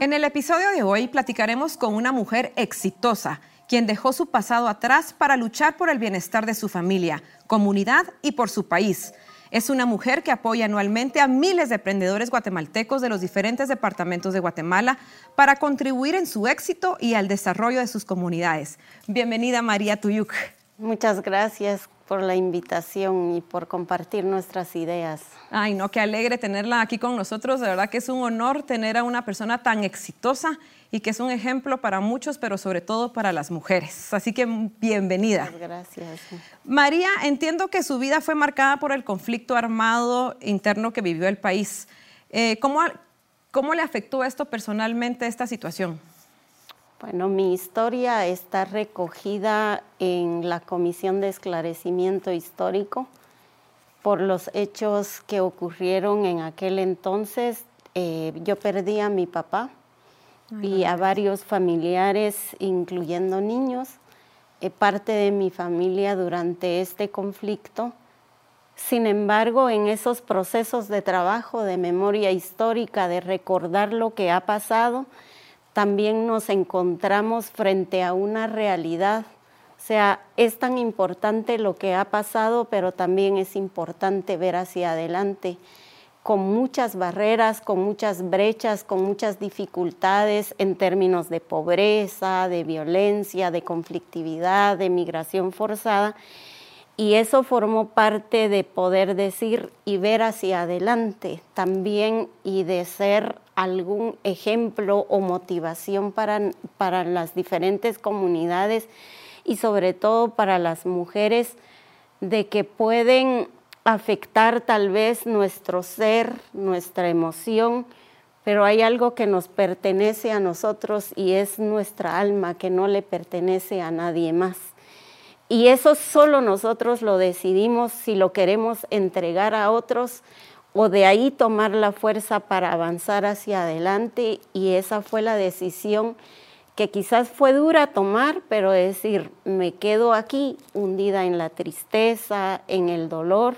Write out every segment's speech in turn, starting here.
En el episodio de hoy platicaremos con una mujer exitosa, quien dejó su pasado atrás para luchar por el bienestar de su familia, comunidad y por su país. Es una mujer que apoya anualmente a miles de emprendedores guatemaltecos de los diferentes departamentos de Guatemala para contribuir en su éxito y al desarrollo de sus comunidades. Bienvenida María Tuyuk. Muchas gracias por la invitación y por compartir nuestras ideas. Ay, no, qué alegre tenerla aquí con nosotros. De verdad que es un honor tener a una persona tan exitosa y que es un ejemplo para muchos, pero sobre todo para las mujeres. Así que bienvenida. Muchas gracias. María, entiendo que su vida fue marcada por el conflicto armado interno que vivió el país. Eh, ¿cómo, ¿Cómo le afectó esto personalmente esta situación? Bueno, mi historia está recogida en la Comisión de Esclarecimiento Histórico por los hechos que ocurrieron en aquel entonces. Eh, yo perdí a mi papá y a varios familiares, incluyendo niños, eh, parte de mi familia durante este conflicto. Sin embargo, en esos procesos de trabajo, de memoria histórica, de recordar lo que ha pasado, también nos encontramos frente a una realidad. O sea, es tan importante lo que ha pasado, pero también es importante ver hacia adelante, con muchas barreras, con muchas brechas, con muchas dificultades en términos de pobreza, de violencia, de conflictividad, de migración forzada. Y eso formó parte de poder decir y ver hacia adelante también y de ser algún ejemplo o motivación para, para las diferentes comunidades y sobre todo para las mujeres de que pueden afectar tal vez nuestro ser, nuestra emoción, pero hay algo que nos pertenece a nosotros y es nuestra alma que no le pertenece a nadie más. Y eso solo nosotros lo decidimos si lo queremos entregar a otros o de ahí tomar la fuerza para avanzar hacia adelante. Y esa fue la decisión que quizás fue dura tomar, pero decir, me quedo aquí hundida en la tristeza, en el dolor,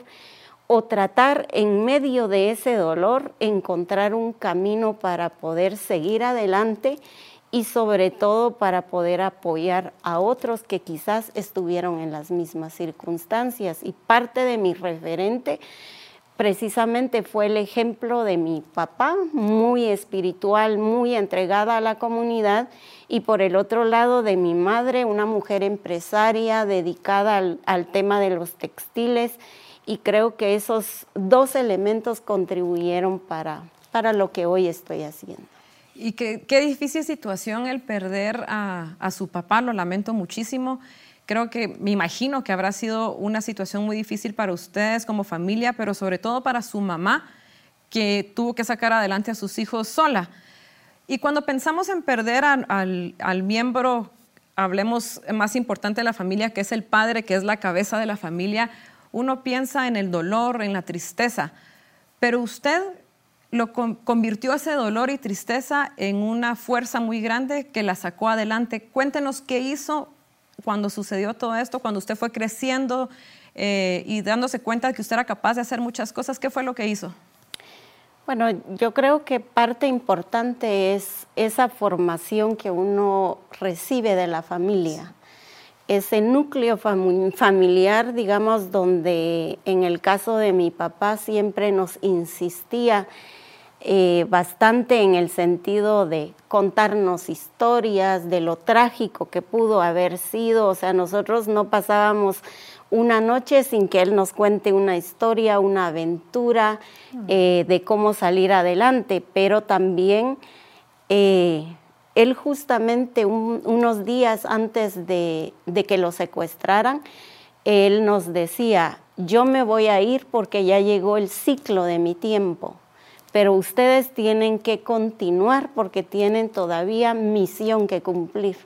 o tratar en medio de ese dolor encontrar un camino para poder seguir adelante y sobre todo para poder apoyar a otros que quizás estuvieron en las mismas circunstancias. Y parte de mi referente precisamente fue el ejemplo de mi papá, muy espiritual, muy entregada a la comunidad, y por el otro lado de mi madre, una mujer empresaria dedicada al, tema de los textiles, y creo que esos dos elementos contribuyeron para, para lo que hoy estoy haciendo. Y qué, qué difícil situación el perder a, a su papá, lo lamento muchísimo creo que me imagino que habrá sido una situación muy difícil para ustedes como familia, pero sobre todo para su mamá, que tuvo que sacar adelante a sus hijos sola. Y cuando pensamos en perder al, al, miembro, hablemos más importante de la familia, que es el padre, que es la cabeza de la familia, uno piensa en el dolor, en la tristeza, pero usted lo convirtió ese dolor y tristeza en una fuerza muy grande que la sacó adelante. Cuéntenos qué hizo cuando sucedió todo esto, cuando usted fue creciendo eh, y dándose cuenta de que usted era capaz de hacer muchas cosas, ¿qué fue lo que hizo? Bueno, yo creo que parte importante es esa formación que uno recibe de la familia, ese núcleo familiar, digamos, donde en el caso de mi papá siempre nos insistía eh, bastante en el sentido de contarnos historias de lo trágico que pudo haber sido. O sea, nosotros no pasábamos una noche sin que él nos cuente una historia, una aventura mm. eh, de cómo salir adelante, pero también eh, él justamente unos días antes de, de que lo secuestraran, él nos decía, yo me voy a ir porque ya llegó el ciclo de mi tiempo pero ustedes tienen que continuar porque tienen todavía misión que cumplir.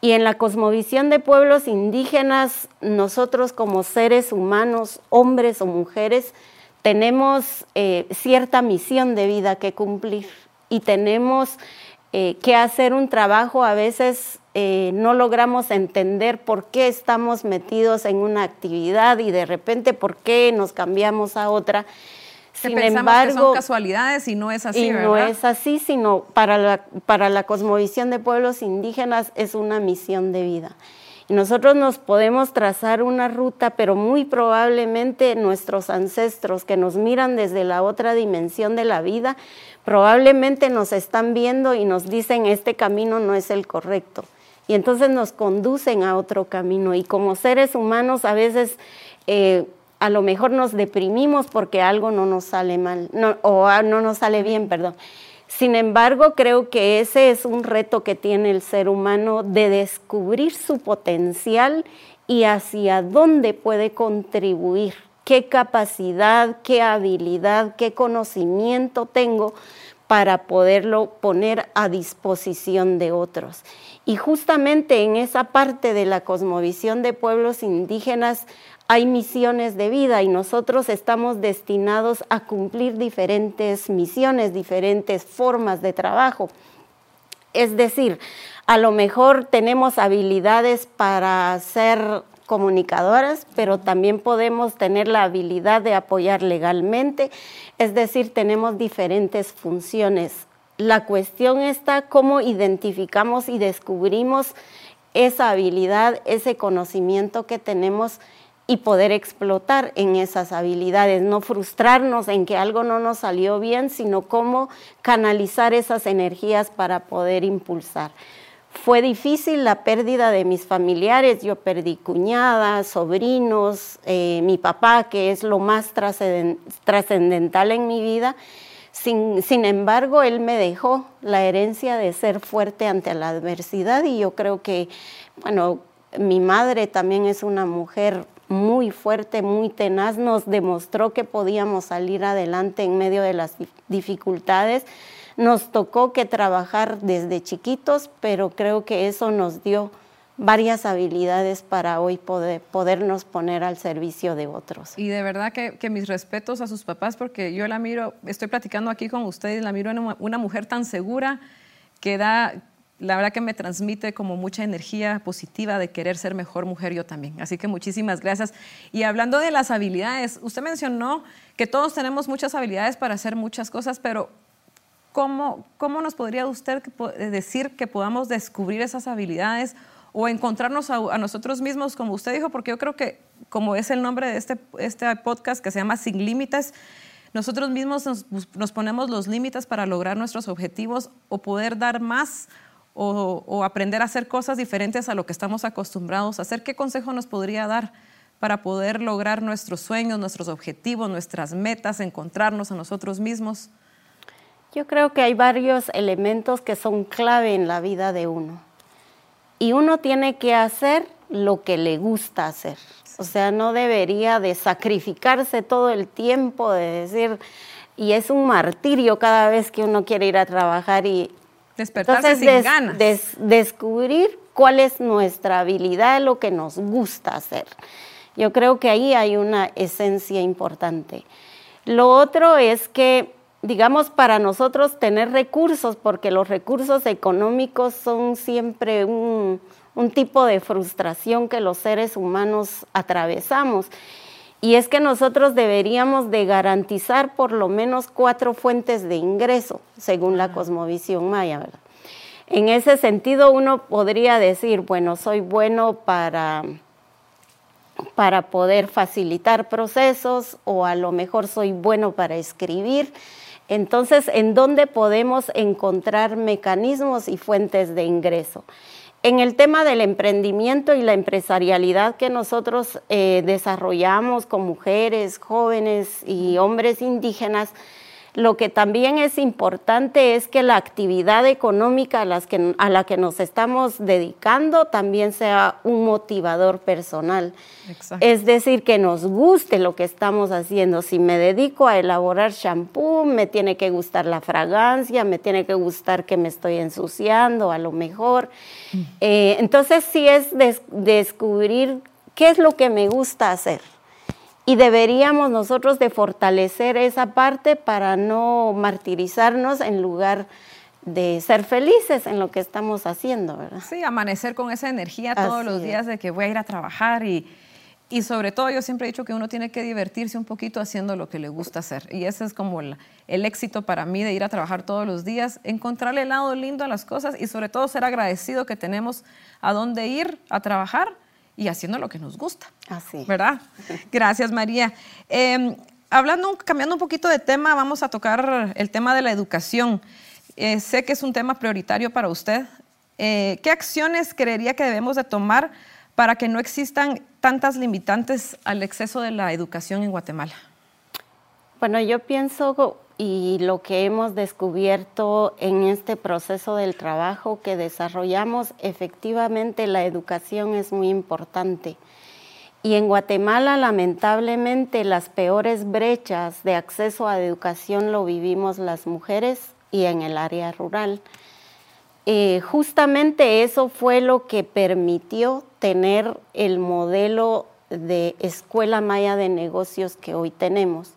Y en la cosmovisión de pueblos indígenas, nosotros como seres humanos, hombres o mujeres, tenemos eh, cierta misión de vida que cumplir y tenemos eh, que hacer un trabajo. A veces eh, no logramos entender por qué estamos metidos en una actividad y de repente por qué nos cambiamos a otra. Sin embargo, que son casualidades y no es así, y no es así, sino para la, para la cosmovisión de pueblos indígenas es una misión de vida. Y nosotros nos podemos trazar una ruta, pero muy probablemente nuestros ancestros que nos miran desde la otra dimensión de la vida, probablemente nos están viendo y nos dicen este camino no es el correcto. Y entonces nos conducen a otro camino. Y como seres humanos a veces eh, a lo mejor nos deprimimos porque algo no nos sale mal, o no nos sale bien, perdón. Sin embargo, creo que ese es un reto que tiene el ser humano de descubrir su potencial y hacia dónde puede contribuir, qué capacidad, qué habilidad, qué conocimiento tengo para poderlo poner a disposición de otros. Y justamente en esa parte de la cosmovisión de pueblos indígenas hay misiones de vida y nosotros estamos destinados a cumplir diferentes misiones, diferentes formas de trabajo. Es decir, a lo mejor tenemos habilidades para ser comunicadoras, pero también podemos tener la habilidad de apoyar legalmente, es decir, tenemos diferentes funciones. La cuestión está cómo identificamos y descubrimos esa habilidad, ese conocimiento que tenemos y poder explotar en esas habilidades, no frustrarnos en que algo no nos salió bien, sino cómo canalizar esas energías para poder impulsar. Fue difícil la pérdida de mis familiares, yo perdí cuñadas, sobrinos, eh, mi papá, que es lo más trascendental en mi vida. Sin, sin, embargo, él me dejó la herencia de ser fuerte ante la adversidad y yo creo que, bueno, mi madre también es una mujer muy fuerte, muy tenaz, nos demostró que podíamos salir adelante en medio de las dificultades. Nos tocó que trabajar desde chiquitos, pero creo que eso nos dio varias habilidades para hoy poder, podernos poner al servicio de otros. Y de verdad que, mis respetos a sus papás, porque yo la miro, estoy platicando aquí con ustedes, la miro en una mujer tan segura que da, la verdad que me transmite como mucha energía positiva de querer ser mejor mujer yo también. Así que muchísimas gracias. Y hablando de las habilidades, usted mencionó que todos tenemos muchas habilidades para hacer muchas cosas, pero ¿cómo, cómo nos podría usted decir que podamos descubrir esas habilidades o encontrarnos a, nosotros mismos, como usted dijo? Porque yo creo que, como es el nombre de este, este podcast que se llama Sin Límites, nosotros mismos nos, nos ponemos los límites para lograr nuestros objetivos o poder dar más o, aprender a hacer cosas diferentes a lo que estamos acostumbrados a hacer. ¿Qué consejo nos podría dar para poder lograr nuestros sueños, nuestros objetivos, nuestras metas, encontrarnos a nosotros mismos? Yo creo que hay varios elementos que son clave en la vida de uno. Y uno tiene que hacer lo que le gusta hacer. O sea, no debería de sacrificarse todo el tiempo, de decir, y es un martirio cada vez que uno quiere ir a trabajar y Despertarse sin ganas. descubrir cuál es nuestra habilidad, lo que nos gusta hacer. Yo creo que ahí hay una esencia importante. Lo otro es que, digamos, para nosotros tener recursos, porque los recursos económicos son siempre un tipo de frustración que los seres humanos atravesamos. Y es que nosotros deberíamos de garantizar por lo menos cuatro fuentes de ingreso, según la cosmovisión maya. ¿verdad? En ese sentido, uno podría decir, bueno, soy bueno para, para poder facilitar procesos o a lo mejor soy bueno para escribir. Entonces, ¿en dónde podemos encontrar mecanismos y fuentes de ingreso? En el tema del emprendimiento y la empresarialidad que nosotros eh, desarrollamos con mujeres, jóvenes y hombres indígenas, lo que también es importante es que la actividad económica a, la que nos estamos dedicando también sea un motivador personal. Es decir, que nos guste lo que estamos haciendo. Si me dedico a elaborar shampoo, me tiene que gustar la fragancia, me tiene que gustar que me estoy ensuciando a lo mejor. Mm. Eh, entonces sí es descubrir qué es lo que me gusta hacer y deberíamos nosotros de fortalecer esa parte para no martirizarnos en lugar de ser felices en lo que estamos haciendo, ¿verdad? Sí, amanecer con esa energía todos los días de que voy a ir a trabajar y, y sobre todo yo siempre he dicho que uno tiene que divertirse un poquito haciendo lo que le gusta hacer. Y ese es como el, éxito para mí de ir a trabajar todos los días, encontrarle el lado lindo a las cosas y sobre todo ser agradecido que tenemos a dónde ir a trabajar y haciendo lo que nos gusta. Así. ¿Verdad? Gracias, María. Em, hablando, cambiando un poquito de tema, vamos a tocar el tema de la educación. Eh, sé que es un tema prioritario para usted. Eh, ¿Qué acciones creería que debemos de tomar para que no existan tantas limitantes al exceso de la educación en Guatemala? Bueno, yo pienso y lo que hemos descubierto en este proceso del trabajo que desarrollamos, efectivamente la educación es muy importante. Y en Guatemala, lamentablemente, las peores brechas de acceso a educación lo vivimos las mujeres y en el área rural. Eh, justamente eso fue lo que permitió tener el modelo de escuela maya de negocios que hoy tenemos.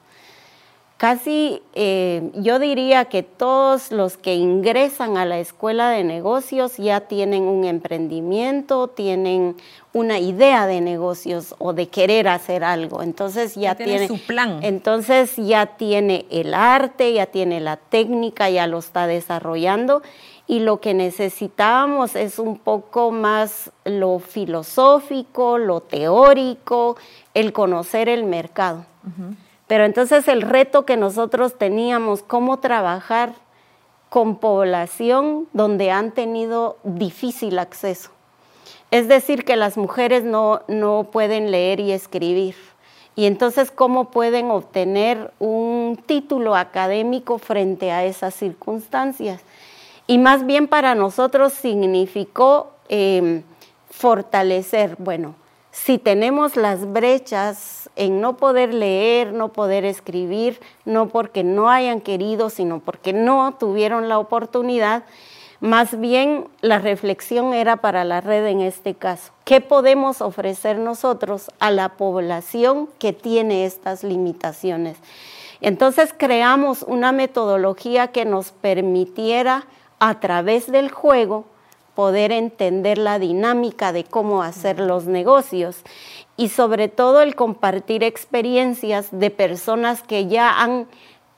Casi eh, yo diría que todos los que ingresan a la escuela de negocios ya tienen un emprendimiento, tienen una idea de negocios o de querer hacer algo. Entonces ya, tiene, su plan. Entonces ya tiene el arte, ya tiene la técnica, ya lo está desarrollando y lo que necesitábamos es un poco más lo filosófico, lo teórico, el conocer el mercado. Pero entonces el reto que nosotros teníamos, cómo trabajar con población donde han tenido difícil acceso. Es decir, que las mujeres no, no pueden leer y escribir. Y entonces, ¿cómo pueden obtener un título académico frente a esas circunstancias? Y más bien para nosotros significó em, fortalecer, bueno, si tenemos las brechas en no poder leer, no poder escribir, no porque no hayan querido, sino porque no tuvieron la oportunidad, más bien la reflexión era para la red en este caso. ¿Qué podemos ofrecer nosotros a la población que tiene estas limitaciones? Entonces creamos una metodología que nos permitiera a través del juego poder entender la dinámica de cómo hacer los negocios y sobre todo el compartir experiencias de personas que ya han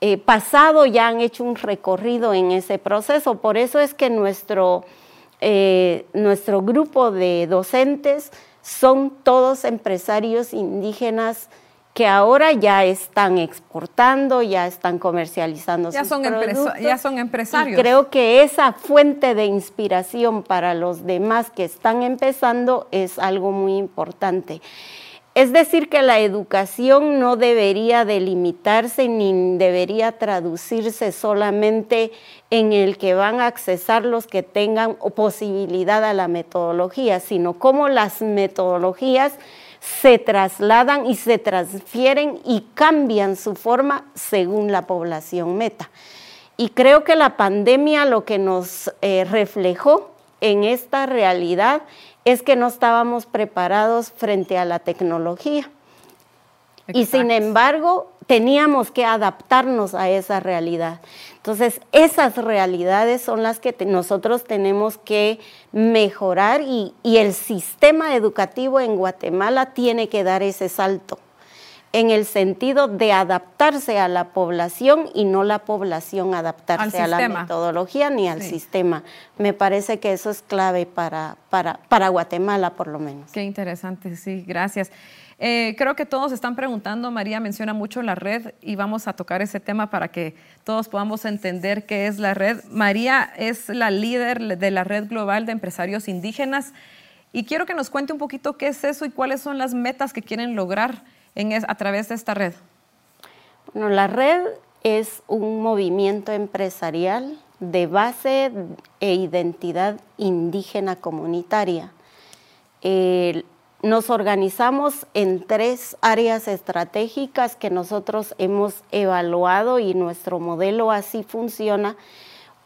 eh, pasado, ya han hecho un recorrido en ese proceso. Por eso es que nuestro, eh, nuestro grupo de docentes son todos empresarios indígenas que ahora ya están exportando, ya están comercializando ya sus son productos. ya son empresarios. Y creo que esa fuente de inspiración para los demás que están empezando es algo muy importante. Es decir, que la educación no debería delimitarse ni debería traducirse solamente en el que van a accesar los que tengan posibilidad a la metodología, sino cómo las metodologías se trasladan y se transfieren y cambian su forma según la población meta. Y creo que la pandemia lo que nos eh, reflejó en esta realidad es que no estábamos preparados frente a la tecnología. Y sin embargo, teníamos que adaptarnos a esa realidad. Entonces, esas realidades son las que nosotros tenemos que mejorar y, el sistema educativo en Guatemala tiene que dar ese salto en el sentido de adaptarse a la población y no la población adaptarse a la metodología ni al sistema. Me parece que eso es clave para, para, para Guatemala, por lo menos. Qué interesante, sí, gracias. Eh, creo que todos están preguntando, María menciona mucho la red y vamos a tocar ese tema para que todos podamos entender qué es la red. María es la líder de la red global de empresarios indígenas y quiero que nos cuente un poquito qué es eso y cuáles son las metas que quieren lograr a través de esta red. Bueno, la red es un movimiento empresarial de base e identidad indígena comunitaria nos organizamos en tres áreas estratégicas que nosotros hemos evaluado y nuestro modelo así funciona.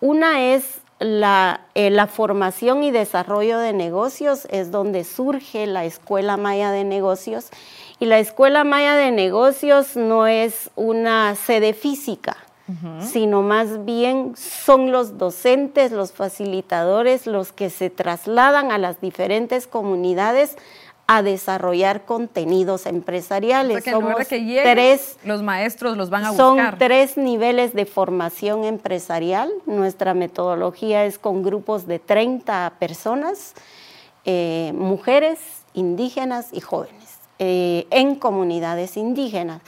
Una es la, eh, la, formación y desarrollo de negocios, es donde surge la Escuela Maya de Negocios. Y la Escuela Maya de Negocios no es una sede física, sino más bien son los docentes, los facilitadores, los que se trasladan a las diferentes comunidades a desarrollar contenidos empresariales. Somos tres, los maestros los van a buscar. Son tres niveles de formación empresarial. Nuestra metodología es con grupos de 30 personas, eh, mujeres, indígenas y jóvenes, eh, en comunidades indígenas.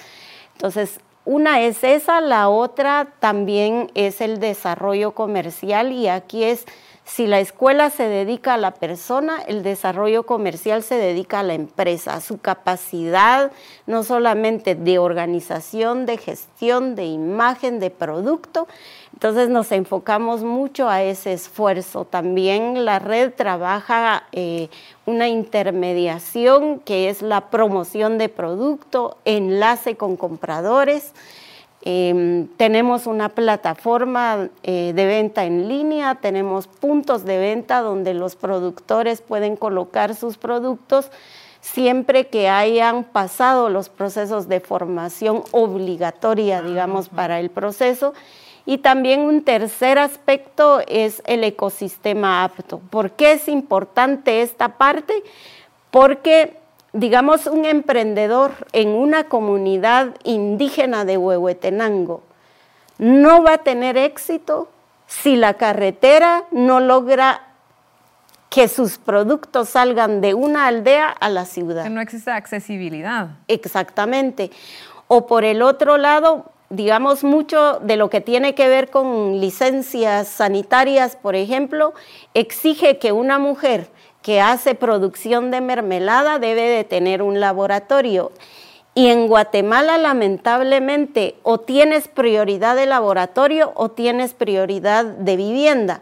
Entonces, una es esa, la otra también es el desarrollo comercial y aquí es si la escuela se dedica a la persona, el desarrollo comercial se dedica a la empresa, a su capacidad no solamente de organización, de gestión, de imagen, de producto. Entonces nos enfocamos mucho a ese esfuerzo. También la red trabaja eh, una intermediación que es la promoción de producto, enlace con compradores. Em, tenemos una plataforma eh, de venta en línea, tenemos puntos de venta donde los productores pueden colocar sus productos siempre que hayan pasado los procesos de formación obligatoria, digamos, para el proceso. Y también un tercer aspecto es el ecosistema apto. ¿Por qué es importante esta parte? Porque digamos, un emprendedor en una comunidad indígena de Huehuetenango no va a tener éxito si la carretera no logra que sus productos salgan de una aldea a la ciudad. Que no existe accesibilidad. Exactamente. O por el otro lado, digamos, mucho de lo que tiene que ver con licencias sanitarias, por ejemplo, exige que una mujer que hace producción de mermelada debe de tener un laboratorio. Y en Guatemala, lamentablemente, o tienes prioridad de laboratorio o tienes prioridad de vivienda.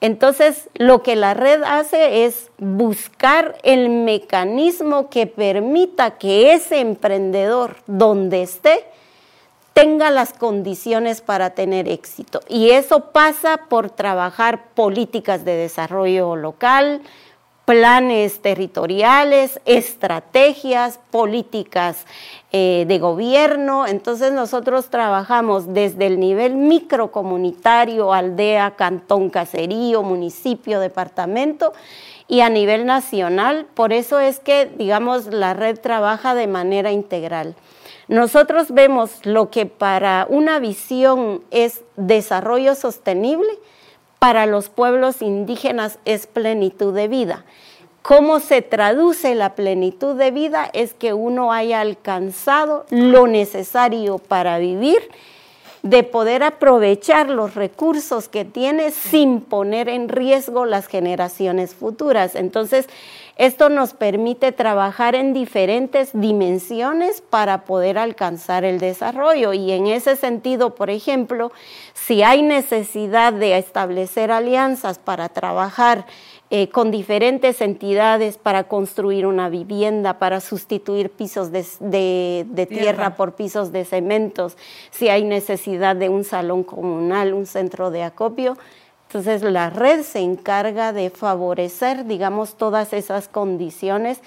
Entonces, lo que la red hace es buscar el mecanismo que permita que ese emprendedor, donde esté, tenga las condiciones para tener éxito. Y eso pasa por trabajar políticas de desarrollo local, planes territoriales, estrategias, políticas eh, de gobierno. Entonces nosotros trabajamos desde el nivel microcomunitario, aldea, cantón, caserío, municipio, departamento y a nivel nacional. Por eso es que, digamos, la red trabaja de manera integral. Nosotros vemos lo que para una visión es desarrollo sostenible, para los pueblos indígenas es plenitud de vida. ¿Cómo se traduce la plenitud de vida? Es que uno haya alcanzado lo necesario para vivir, de poder aprovechar los recursos que tiene sin poner en riesgo las generaciones futuras. Entonces, esto nos permite trabajar en diferentes dimensiones para poder alcanzar el desarrollo y en ese sentido, por ejemplo, si hay necesidad de establecer alianzas para trabajar eh, con diferentes entidades para construir una vivienda, para sustituir pisos de, tierra. por pisos de cementos, si hay necesidad de un salón comunal, un centro de acopio, entonces la red se encarga de favorecer, digamos, todas esas condiciones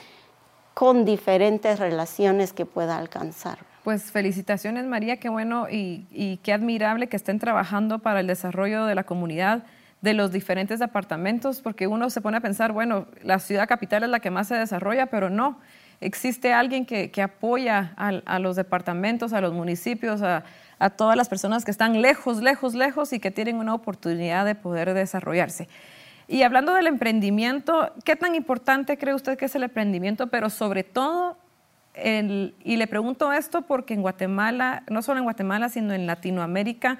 con diferentes relaciones que pueda alcanzar. Pues felicitaciones María, qué bueno y, qué admirable que estén trabajando para el desarrollo de la comunidad de los diferentes departamentos, porque uno se pone a pensar, bueno, la ciudad capital es la que más se desarrolla, pero no, existe alguien que, apoya a, los departamentos, a los municipios, a, a todas las personas que están lejos, lejos, lejos y que tienen una oportunidad de poder desarrollarse. Y hablando del emprendimiento, ¿qué tan importante cree usted que es el emprendimiento? Pero sobre todo, y le pregunto esto porque en Guatemala, no solo en Guatemala, sino en Latinoamérica,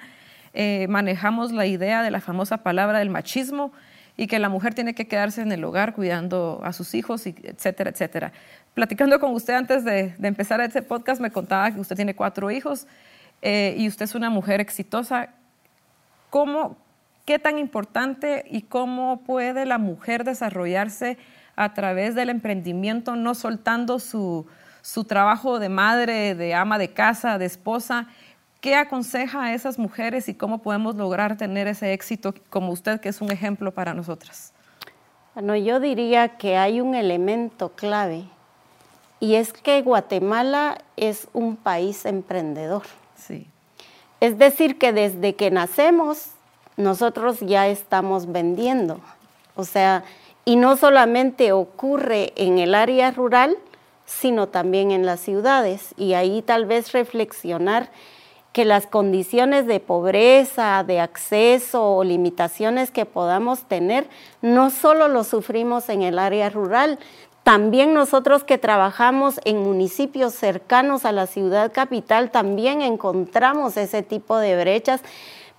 eh, manejamos la idea de la famosa palabra del machismo y que la mujer tiene que quedarse en el hogar cuidando a sus hijos, etcétera, etcétera. Platicando con usted antes de, de empezar este podcast, me contaba que usted tiene cuatro hijos eh, y usted es una mujer exitosa, ¿cómo, ¿qué tan importante y cómo puede la mujer desarrollarse a través del emprendimiento, no soltando su, su trabajo de madre, de ama de casa, de esposa? ¿Qué aconseja a esas mujeres y cómo podemos lograr tener ese éxito como usted, que es un ejemplo para nosotras? Bueno, yo diría que hay un elemento clave y es que Guatemala es un país emprendedor. Es decir, que desde que nacemos nosotros ya estamos vendiendo. O sea, Y no solamente ocurre en el área rural, sino también en las ciudades. Y ahí tal vez reflexionar que las condiciones de pobreza, de acceso o limitaciones que podamos tener, no solo lo sufrimos en el área rural, también nosotros que trabajamos en municipios cercanos a la ciudad capital, también encontramos ese tipo de brechas.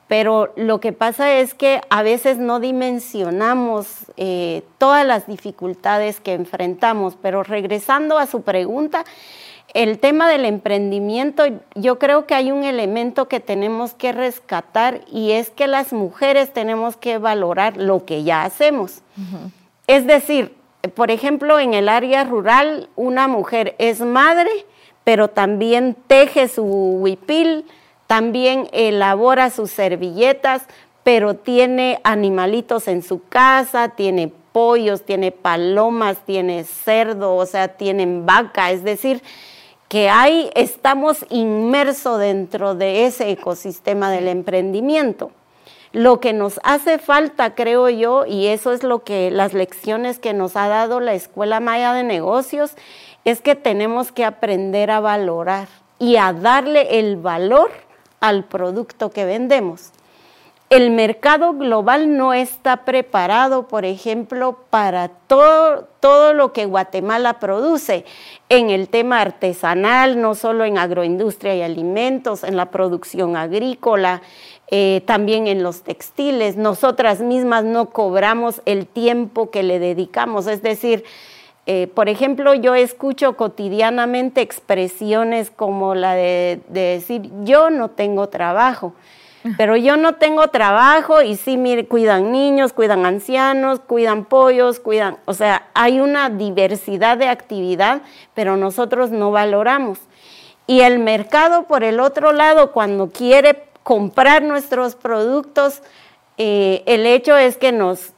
Pero lo que pasa es que a veces no dimensionamos eh, todas las dificultades que enfrentamos, pero regresando a su pregunta, el tema del emprendimiento, yo creo que hay un elemento que tenemos que rescatar y es que las mujeres tenemos que valorar lo que ya hacemos. Es decir, por ejemplo, en el área rural, una mujer es madre, pero también teje su huipil, también elabora sus servilletas, pero tiene animalitos en su casa, tiene pollos, tiene palomas, tiene cerdo, o sea, tienen vaca, es decir, que ahí estamos inmersos dentro de ese ecosistema del emprendimiento. Lo que nos hace falta, creo yo, y eso es lo que las lecciones que nos ha dado la Escuela Maya de Negocios, es que tenemos que aprender a valorar y a darle el valor al producto que vendemos. El mercado global no está preparado, por ejemplo, para todo, todo lo que Guatemala produce en el tema artesanal, no solo en agroindustria y alimentos, en la producción agrícola, eh, también en los textiles. Nosotras mismas no cobramos el tiempo que le dedicamos, es decir, eh, por ejemplo, yo escucho cotidianamente expresiones como la de, decir, yo no tengo trabajo, pero yo no tengo trabajo y sí, mire, cuidan niños, cuidan ancianos, cuidan pollos, cuidan, o sea, hay una diversidad de actividad, pero nosotros no valoramos. Y el mercado, por el otro lado, cuando quiere comprar nuestros productos, eh, el hecho es que nos,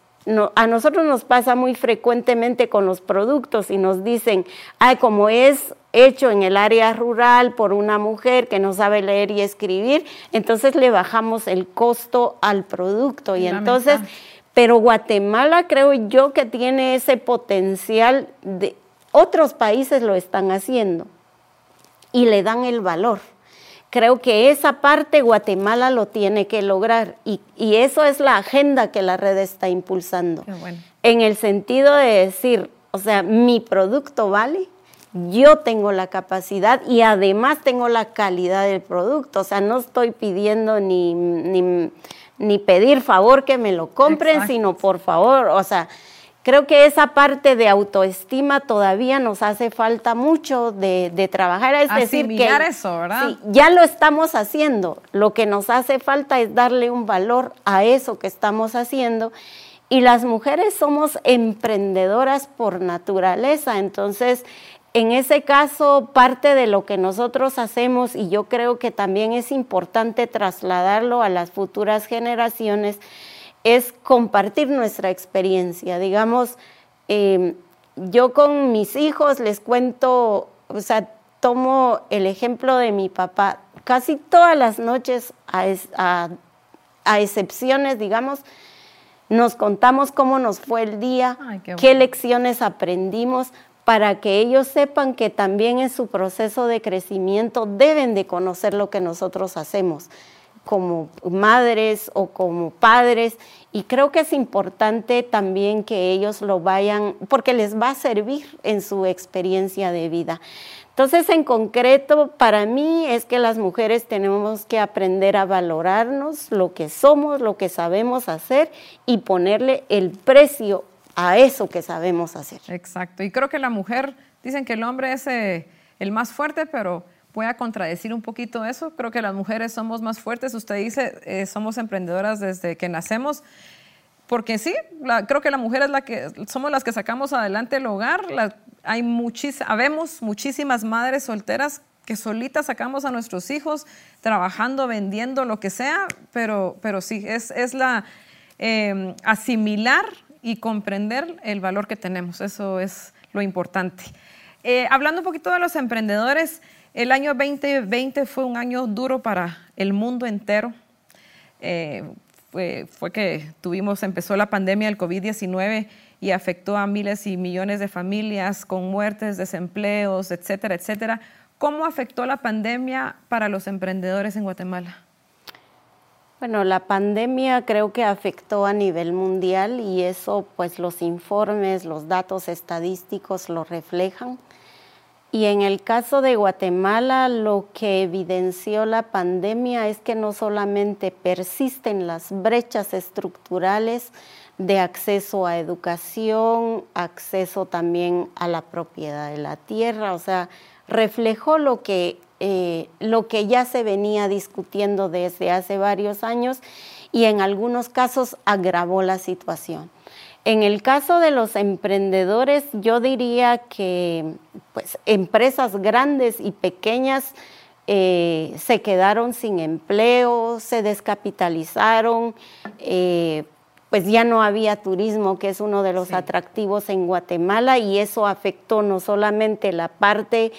a nosotros nos pasa muy frecuentemente con los productos y nos dicen, ay, como es hecho en el área rural por una mujer que no sabe leer y escribir, entonces le bajamos el costo al producto. Y entonces, pero Guatemala creo yo que tiene ese potencial de otros países lo están haciendo y le dan el valor. Creo que esa parte Guatemala lo tiene que lograr y, eso es la agenda que la red está impulsando. En el sentido de decir, o sea, mi producto vale, yo tengo la capacidad y además tengo la calidad del producto. O sea, no estoy pidiendo ni, ni, pedir favor que me lo compren, sino por favor, o sea, Creo que esa parte de autoestima todavía nos hace falta mucho de, trabajar. Es decir, que eso, ¿verdad? ya lo estamos haciendo. Lo que nos hace falta es darle un valor a eso que estamos haciendo. Y las mujeres somos emprendedoras por naturaleza. Entonces, en ese caso, parte de lo que nosotros hacemos, y yo creo que también es importante trasladarlo a las futuras generaciones, es compartir nuestra experiencia. Digamos, em, yo con mis hijos les cuento, o sea, tomo el ejemplo de mi papá. Casi todas las noches, a, excepciones, digamos, nos contamos cómo nos fue el día, qué lecciones aprendimos, para que ellos sepan que también en su proceso de crecimiento deben de conocer lo que nosotros hacemos como madres o como padres y creo que es importante también que ellos lo vayan, porque les va a servir en su experiencia de vida. Entonces, en concreto, para mí es que las mujeres tenemos que aprender a valorarnos lo que somos, lo que sabemos hacer y ponerle el precio a eso que sabemos hacer. Exacto. Y creo que la mujer, dicen que el hombre es eh, el más fuerte, pero voy a contradecir un poquito eso. Creo que las mujeres somos más fuertes. Usted dice, eh, somos emprendedoras desde que nacemos. Porque sí, creo que la mujer es la que, somos las que sacamos adelante el hogar. hay muchis, habemos muchísimas madres solteras que solitas sacamos a nuestros hijos trabajando, vendiendo, lo que sea, pero, pero sí, es, la em, asimilar y comprender el valor que tenemos. Eso es lo importante. Eh, hablando un poquito de los emprendedores, el año 2020 fue un año duro para el mundo entero. Eh, fue, que tuvimos, empezó la pandemia del COVID-19 y afectó a miles y millones de familias con muertes, desempleos, etcétera, etcétera. ¿Cómo afectó la pandemia para los emprendedores en Guatemala? Bueno, la pandemia creo que afectó a nivel mundial y eso pues los informes, los datos estadísticos lo reflejan. Y en el caso de Guatemala, lo que evidenció la pandemia es que no solamente persisten las brechas estructurales de acceso a educación, acceso también a la propiedad de la tierra, o sea, reflejó lo que eh, lo que ya se venía discutiendo desde hace varios años y en algunos casos agravó la situación. En el caso de los emprendedores, yo diría que pues, empresas grandes y pequeñas eh, se quedaron sin empleo, se descapitalizaron, eh, pues ya no había turismo, que es uno de los atractivos en Guatemala, y eso afectó no solamente la parte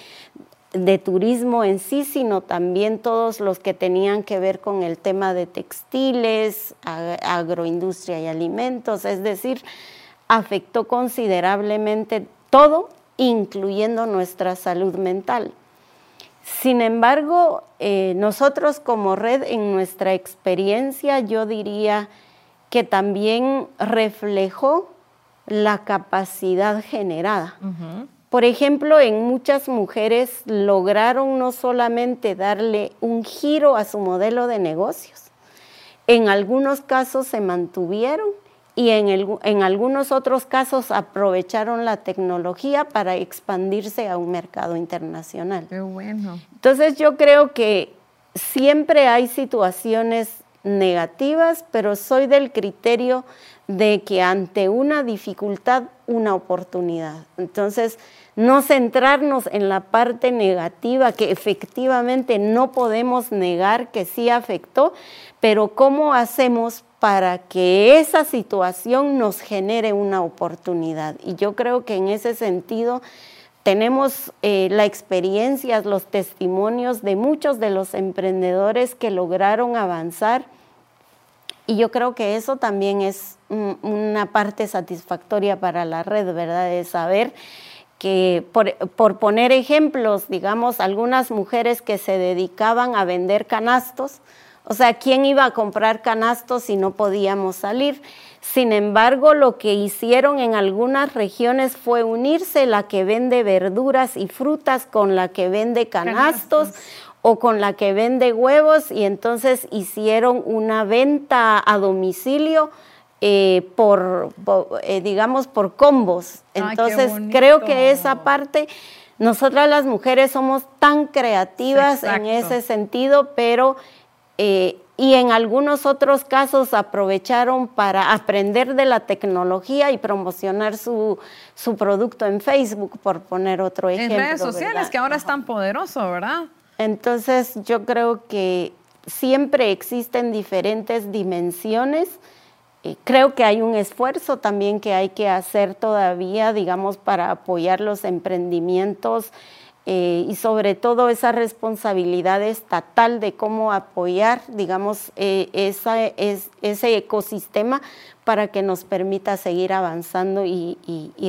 de turismo en sí, sino también todos los que tenían que ver con el tema de textiles, agroindustria y alimentos, es decir, afectó considerablemente todo, incluyendo nuestra salud mental. Sin embargo, eh, nosotros como red, en nuestra experiencia, yo diría que también reflejó la capacidad generada. Por ejemplo, en muchas mujeres lograron no solamente darle un giro a su modelo de negocios, en algunos casos se mantuvieron y en, en, algunos otros casos aprovecharon la tecnología para expandirse a un mercado internacional. Qué bueno. Entonces yo creo que siempre hay situaciones negativas, pero soy del criterio de que ante una dificultad, una oportunidad. Entonces, no centrarnos en la parte negativa que efectivamente no podemos negar que sí afectó, pero cómo hacemos para que esa situación nos genere una oportunidad. Y yo creo que en ese sentido tenemos eh, la experiencia, los testimonios de muchos de los emprendedores que lograron avanzar y yo creo que eso también es una parte satisfactoria para la red, ¿verdad? De saber que, por, por, poner ejemplos, digamos, algunas mujeres que se dedicaban a vender canastos, o sea, ¿quién iba a comprar canastos si no podíamos salir? Sin embargo, lo que hicieron en algunas regiones fue unirse la que vende verduras y frutas con la que vende canastos o con la que vende huevos y entonces hicieron una venta a domicilio eh, por, eh, digamos, por combos. Entonces creo que esa parte, nosotras las mujeres somos tan creativas en ese sentido, pero... Eh, y en algunos otros casos aprovecharon para aprender de la tecnología y promocionar su, su producto en Facebook, por poner otro ejemplo. En redes sociales, que ahora es tan poderoso, ¿verdad? Entonces yo creo que siempre existen diferentes dimensiones. Eh, creo que hay un esfuerzo también que hay que hacer todavía, digamos, para apoyar los emprendimientos eh, y sobre todo esa responsabilidad estatal de cómo apoyar, digamos, eh, ese ecosistema para que nos permita seguir avanzando y,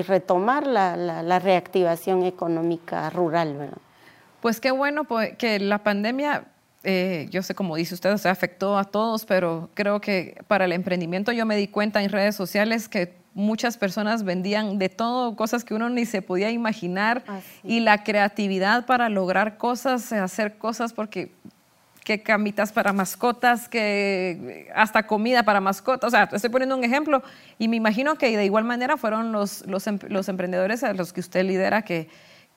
retomar la, reactivación económica rural. Pues qué bueno que la pandemia, eh, yo sé como dice usted, se afectó a todos, pero creo que para el emprendimiento yo me di cuenta en redes sociales que muchas personas vendían de todo, cosas que uno ni se podía imaginar y la creatividad para lograr cosas, hacer cosas porque que camitas para mascotas, que hasta comida para mascotas. O sea, estoy poniendo un ejemplo y me imagino que de igual manera fueron los, los, em, los emprendedores a los que usted lidera que,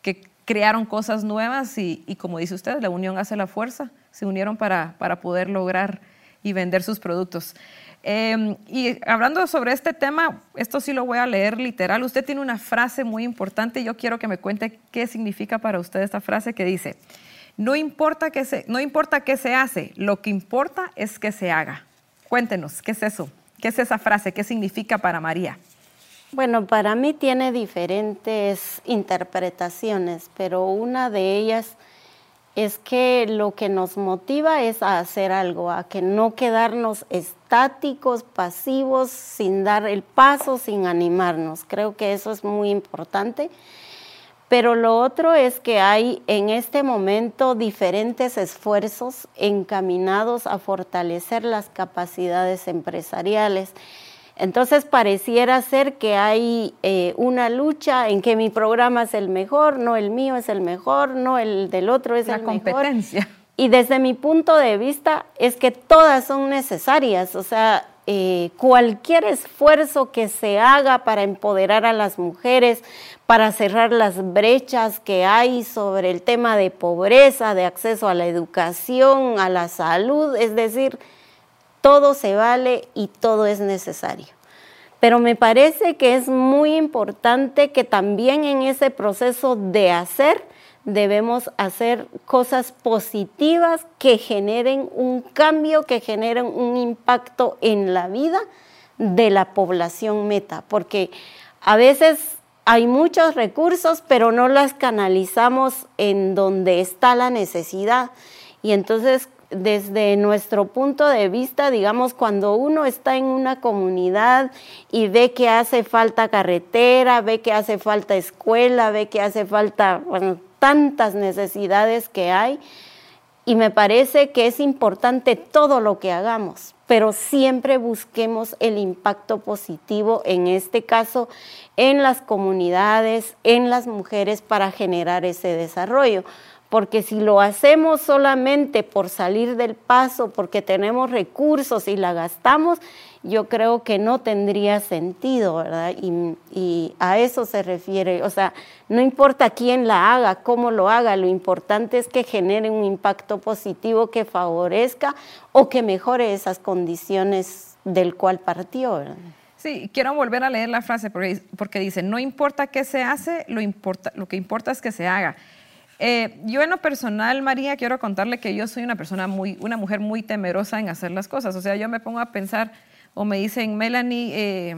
que crearon cosas nuevas y, como dice usted, la unión hace la fuerza. Se unieron para, para poder lograr y vender sus productos. Em, y hablando sobre este tema, esto sí lo voy a leer literal. Usted tiene una frase muy importante. Yo quiero que me cuente qué significa para usted esta frase que dice, no importa qué se, no importa qué se hace, lo que importa es que se haga. Cuéntenos, ¿qué es eso? ¿Qué es esa frase? ¿Qué significa para María? Bueno, para mí tiene diferentes interpretaciones, pero una de ellas es que lo que nos motiva es a hacer algo, a que no quedarnos estáticos, pasivos, sin dar el paso, sin animarnos. Creo que eso es muy importante. Pero lo otro es que hay en este momento diferentes esfuerzos encaminados a fortalecer las capacidades empresariales. Entonces pareciera ser que hay eh, una lucha en que mi programa es el mejor, no el mío es el mejor, no el del otro es el mejor. La competencia. Y desde mi punto de vista es que todas son necesarias, o sea, eh, cualquier esfuerzo que se haga para empoderar a las mujeres, para cerrar las brechas que hay sobre el tema de pobreza, de acceso a la educación, a la salud, es decir, todo se vale y todo es necesario. Pero me parece que es muy importante que también en ese proceso de hacer, debemos hacer cosas positivas que generen un cambio, que generen un impacto en la vida de la población meta, porque a veces hay muchos recursos, pero no las canalizamos en donde está la necesidad. Y entonces, desde nuestro punto de vista, digamos, cuando uno está en una comunidad y ve que hace falta carretera, ve que hace falta escuela, ve que hace falta, tantas necesidades que hay y me parece que es importante todo lo que hagamos, pero siempre busquemos el impacto positivo, en este caso, en las comunidades, en las mujeres, para generar ese desarrollo. Porque si lo hacemos solamente por salir del paso, porque tenemos recursos y la gastamos, yo creo que no tendría sentido, ¿verdad? Y, a eso se refiere. O sea, no importa quién la haga, cómo lo haga, lo importante es que genere un impacto positivo que favorezca o que mejore esas condiciones del cual partió, ¿verdad? Sí, quiero volver a leer la frase porque, porque dice, no importa qué se hace, lo, importa, lo que importa es que se haga. Eh, yo en lo personal, María, quiero contarle que yo soy una persona muy, una mujer muy temerosa en hacer las cosas. O sea, yo me pongo a pensar, o me dicen, Melanie, eh,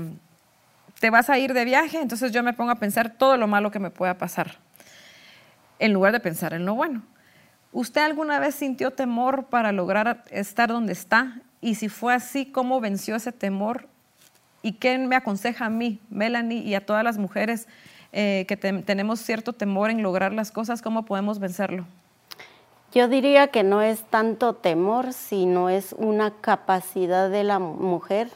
te vas a ir de viaje, entonces yo me pongo a pensar todo lo malo que me pueda pasar, en lugar de pensar en lo bueno. ¿Usted alguna vez sintió temor para lograr estar donde está? Y si fue así, ¿cómo venció ese temor? ¿Y qué me aconseja a mí, Melanie, y a todas las mujeres eh, que tenemos cierto temor en lograr las cosas? ¿Cómo podemos vencerlo? Yo diría que no es tanto temor, sino es una capacidad de la mujer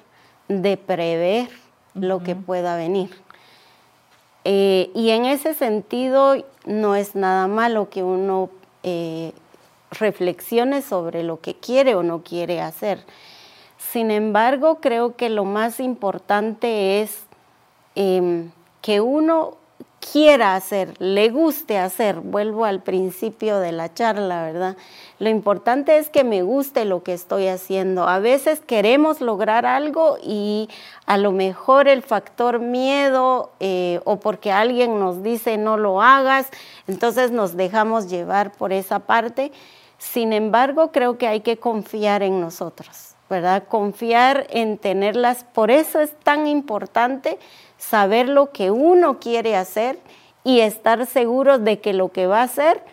de prever lo que pueda venir. Eh, y en ese sentido no es nada malo que uno eh, reflexione sobre lo que quiere o no quiere hacer. Sin embargo, creo que lo más importante es em, que uno quiera hacer, le guste hacer, vuelvo al principio de la charla, ¿verdad? Lo importante es que me guste lo que estoy haciendo. A veces queremos lograr algo y a lo mejor el factor miedo eh, o porque alguien nos dice no lo hagas, entonces nos dejamos llevar por esa parte. Sin embargo, creo que hay que confiar en nosotros, ¿verdad? Confiar en tenerlas. Por eso es tan importante saber lo que uno quiere hacer y estar seguro de que lo que va a hacer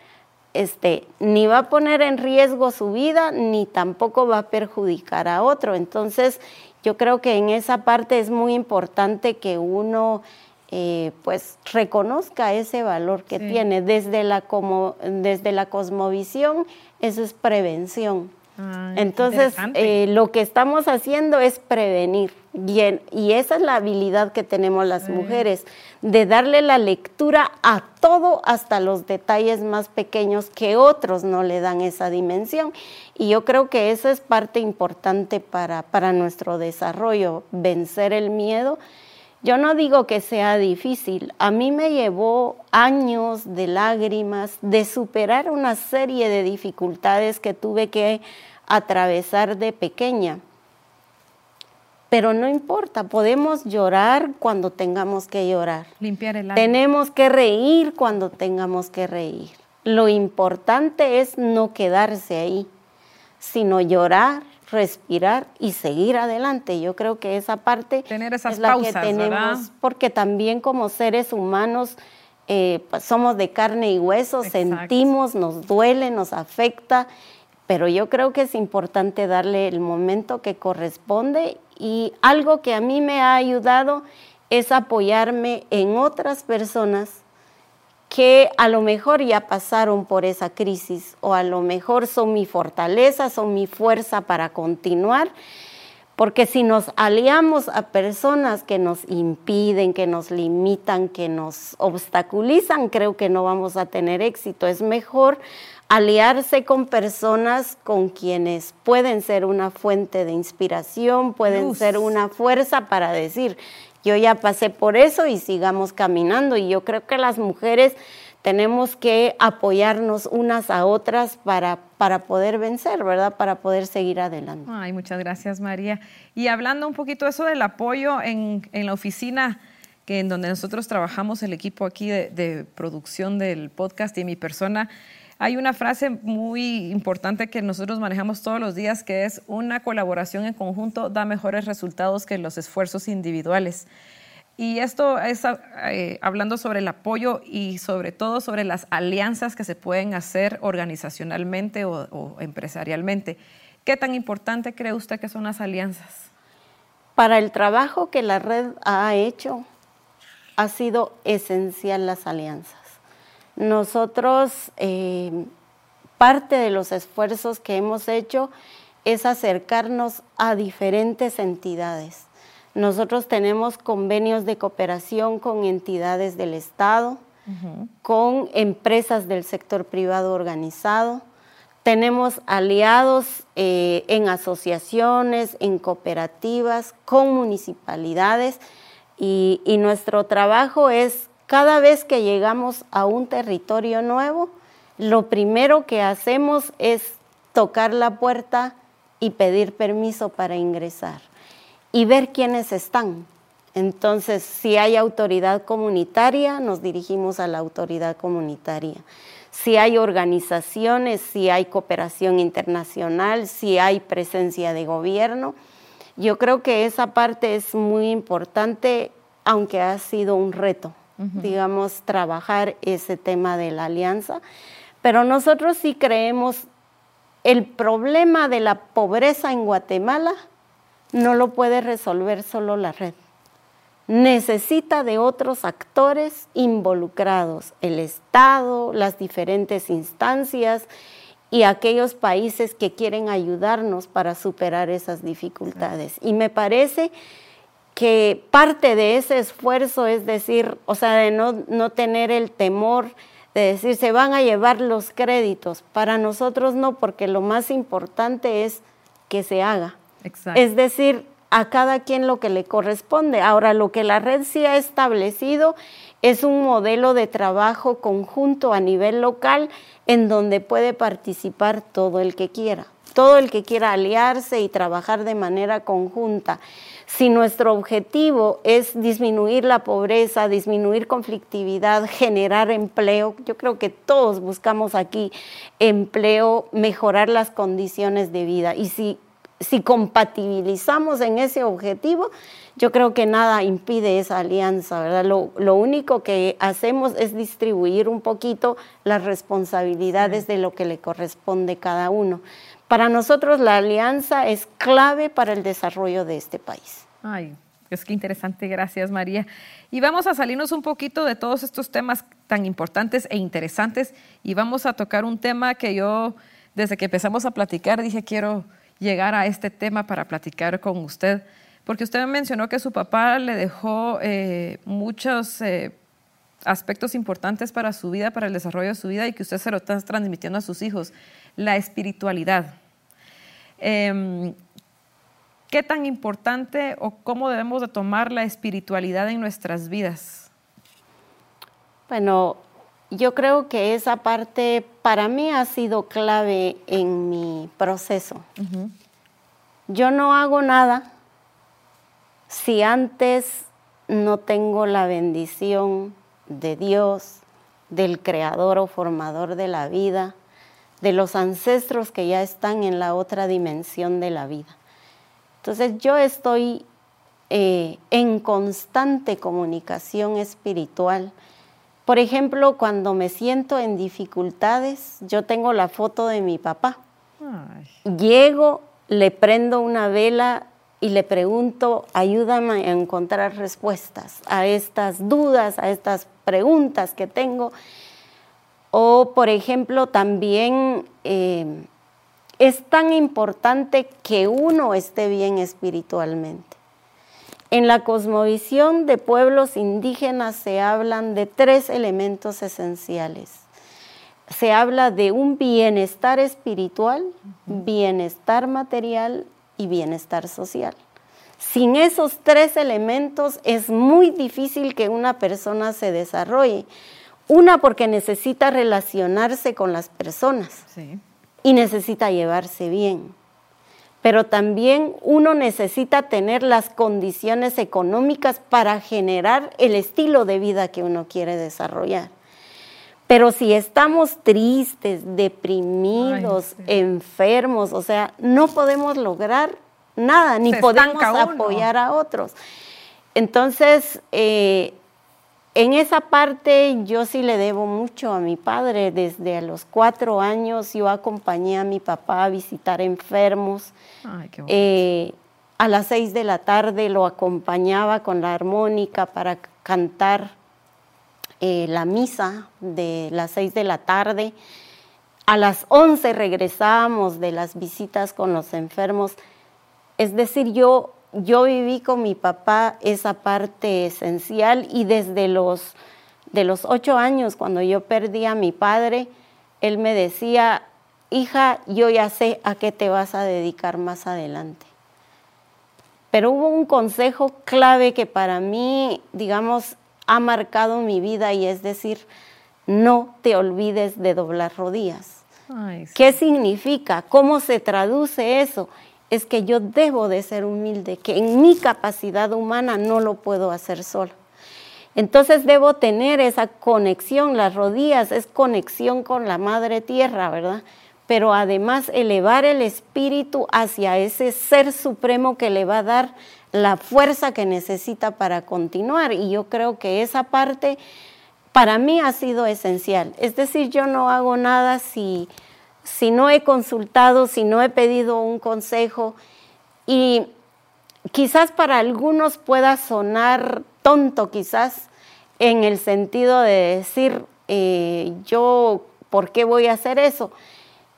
este, ni va a poner en riesgo su vida, ni tampoco va a perjudicar a otro. Entonces, yo creo que en esa parte es muy importante que uno eh, pues reconozca ese valor que tiene. Desde la, como, desde la cosmovisión, eso es prevención. Ah, Entonces, eh, lo que estamos haciendo es prevenir. Bien, y esa es la habilidad que tenemos las mujeres, de darle la lectura a todo, hasta los detalles más pequeños que otros no le dan esa dimensión. Y yo creo que eso es parte importante para, para nuestro desarrollo, vencer el miedo. Yo no digo que sea difícil, a mí me llevó años de lágrimas, de superar una serie de dificultades que tuve que atravesar de pequeña pero no importa, podemos llorar cuando tengamos que llorar. Limpiar el alma. Tenemos que reír cuando tengamos que reír. Lo importante es no quedarse ahí, sino llorar, respirar y seguir adelante. Yo creo que esa parte Tener esas es la pausas, que tenemos, porque también como seres humanos eh, pues, somos de carne y hueso, sentimos, nos duele, nos afecta pero yo creo que es importante darle el momento que corresponde y algo que a mí me ha ayudado es apoyarme en otras personas que a lo mejor ya pasaron por esa crisis o a lo mejor son mi fortaleza, son mi fuerza para continuar. Porque si nos aliamos a personas que nos impiden, que nos limitan, que nos obstaculizan, creo que no vamos a tener éxito. Es mejor aliarse con personas con quienes pueden ser una fuente de inspiración, pueden ser una fuerza para decir, yo ya pasé por eso y sigamos caminando. Y yo creo que las mujeres tenemos que apoyarnos unas a otras para, para poder vencer, ¿verdad? Para poder seguir adelante. Ay, muchas gracias, María. Y hablando un poquito eso del apoyo en, la oficina, que en donde nosotros trabajamos, el equipo aquí de, de producción del podcast y mi persona, hay una frase muy importante que nosotros manejamos todos los días que es una colaboración en conjunto da mejores resultados que los esfuerzos individuales. Y esto es eh, hablando sobre el apoyo y sobre todo sobre las alianzas que se pueden hacer organizacionalmente o, empresarialmente. ¿Qué tan importante cree usted que son las alianzas? Para el trabajo que la red ha hecho, ha sido esencial las alianzas. Nosotros, eh, parte de los esfuerzos que hemos hecho es acercarnos a diferentes entidades. Nosotros tenemos convenios de cooperación con entidades del Estado, con empresas del sector privado organizado. Tenemos aliados eh, en asociaciones, en cooperativas, con municipalidades y nuestro trabajo es cada vez que llegamos a un territorio nuevo, lo primero que hacemos es tocar la puerta y pedir permiso para ingresar y ver quiénes están. Entonces, si hay autoridad comunitaria, nos dirigimos a la autoridad comunitaria. Si hay organizaciones, si hay cooperación internacional, si hay presencia de gobierno, yo creo que esa parte es muy importante, aunque ha sido un reto digamos, trabajar ese tema de la alianza. Pero nosotros sí creemos el problema de la pobreza en Guatemala no lo puede resolver solo la red. Necesita de otros actores involucrados, el Estado, las diferentes instancias y aquellos países que quieren ayudarnos para superar esas dificultades. Y me parece que parte de ese esfuerzo es decir, o sea, de no, no tener el temor de decir, se van a llevar los créditos. Para nosotros no, porque lo más importante es que se haga. Es decir, a cada quien lo que le corresponde. Ahora, lo que la red sí ha establecido es un modelo de trabajo conjunto a nivel local en donde puede participar todo el que quiera, todo el que quiera aliarse y trabajar de manera conjunta. Si nuestro objetivo es disminuir la pobreza, disminuir conflictividad, generar empleo, yo creo que todos buscamos aquí empleo, mejorar las condiciones de vida. Y si, si compatibilizamos en ese objetivo, yo creo que nada impide esa alianza, ¿verdad? Lo, lo, único que hacemos es distribuir un poquito las responsabilidades de lo que le corresponde cada uno. Para nosotros la alianza es clave para el desarrollo de este país. Ay, es que interesante, gracias María. Y vamos a salirnos un poquito de todos estos temas tan importantes e interesantes y vamos a tocar un tema que yo, desde que empezamos a platicar, dije quiero llegar a este tema para platicar con usted, porque usted mencionó que su papá le dejó eh, muchos eh, aspectos importantes para su vida, para el desarrollo de su vida y que usted se lo está transmitiendo a sus hijos la espiritualidad. Em, ¿Qué tan importante o cómo debemos de tomar la espiritualidad en nuestras vidas? Bueno, yo creo que esa parte para mí ha sido clave en mi proceso. Yo no hago nada si antes no tengo la bendición de Dios, del creador o formador de la vida, de los ancestros que ya están en la otra dimensión de la vida. Entonces yo estoy eh, en constante comunicación espiritual. Por ejemplo, cuando me siento en dificultades, yo tengo la foto de mi papá Llego, le prendo una vela y le pregunto, ayúdame a encontrar respuestas a estas dudas, a estas preguntas que tengo. O, por ejemplo, también eh, es tan importante que uno esté bien espiritualmente. En la cosmovisión de pueblos indígenas se hablan de tres elementos esenciales. Se habla de un bienestar espiritual, bienestar material y bienestar social. Sin esos tres elementos es muy difícil que una persona se desarrolle. Una porque necesita relacionarse con las personas y necesita llevarse bien. Pero también uno necesita tener las condiciones económicas para generar el estilo de vida que uno quiere desarrollar. Pero si estamos tristes, deprimidos, enfermos, o sea, no podemos lograr nada, ni podemos apoyar a otros. Entonces, eh, en esa parte yo sí le debo mucho a mi padre. Desde los cuatro años yo acompañé a mi papá a visitar enfermos. Eh, a las seis de la tarde lo acompañaba con la armónica para cantar eh, la misa de las seis de la tarde. A las once regresábamos de las visitas con los enfermos. Es decir, yo yo viví con mi papá esa parte esencial y desde los, de los ocho años, cuando yo perdí a mi padre, él me decía, hija, yo ya sé a qué te vas a dedicar más adelante. Pero hubo un consejo clave que para mí, digamos, ha marcado mi vida y es decir, no te olvides de doblar rodillas. ¿Qué significa? ¿Cómo se traduce eso? Es que yo debo de ser humilde, que en mi capacidad humana no lo puedo hacer solo. Entonces debo tener esa conexión, las rodillas es conexión con la madre tierra, ¿verdad? Pero además elevar el espíritu hacia ese ser supremo que le va a dar la fuerza que necesita para continuar. Y yo creo que esa parte para mí ha sido esencial. Es decir, yo no hago nada si si no he consultado, si no he pedido un consejo y quizás para algunos pueda sonar tonto, quizás en el sentido de decir, eh, yo, ¿por qué voy a hacer eso?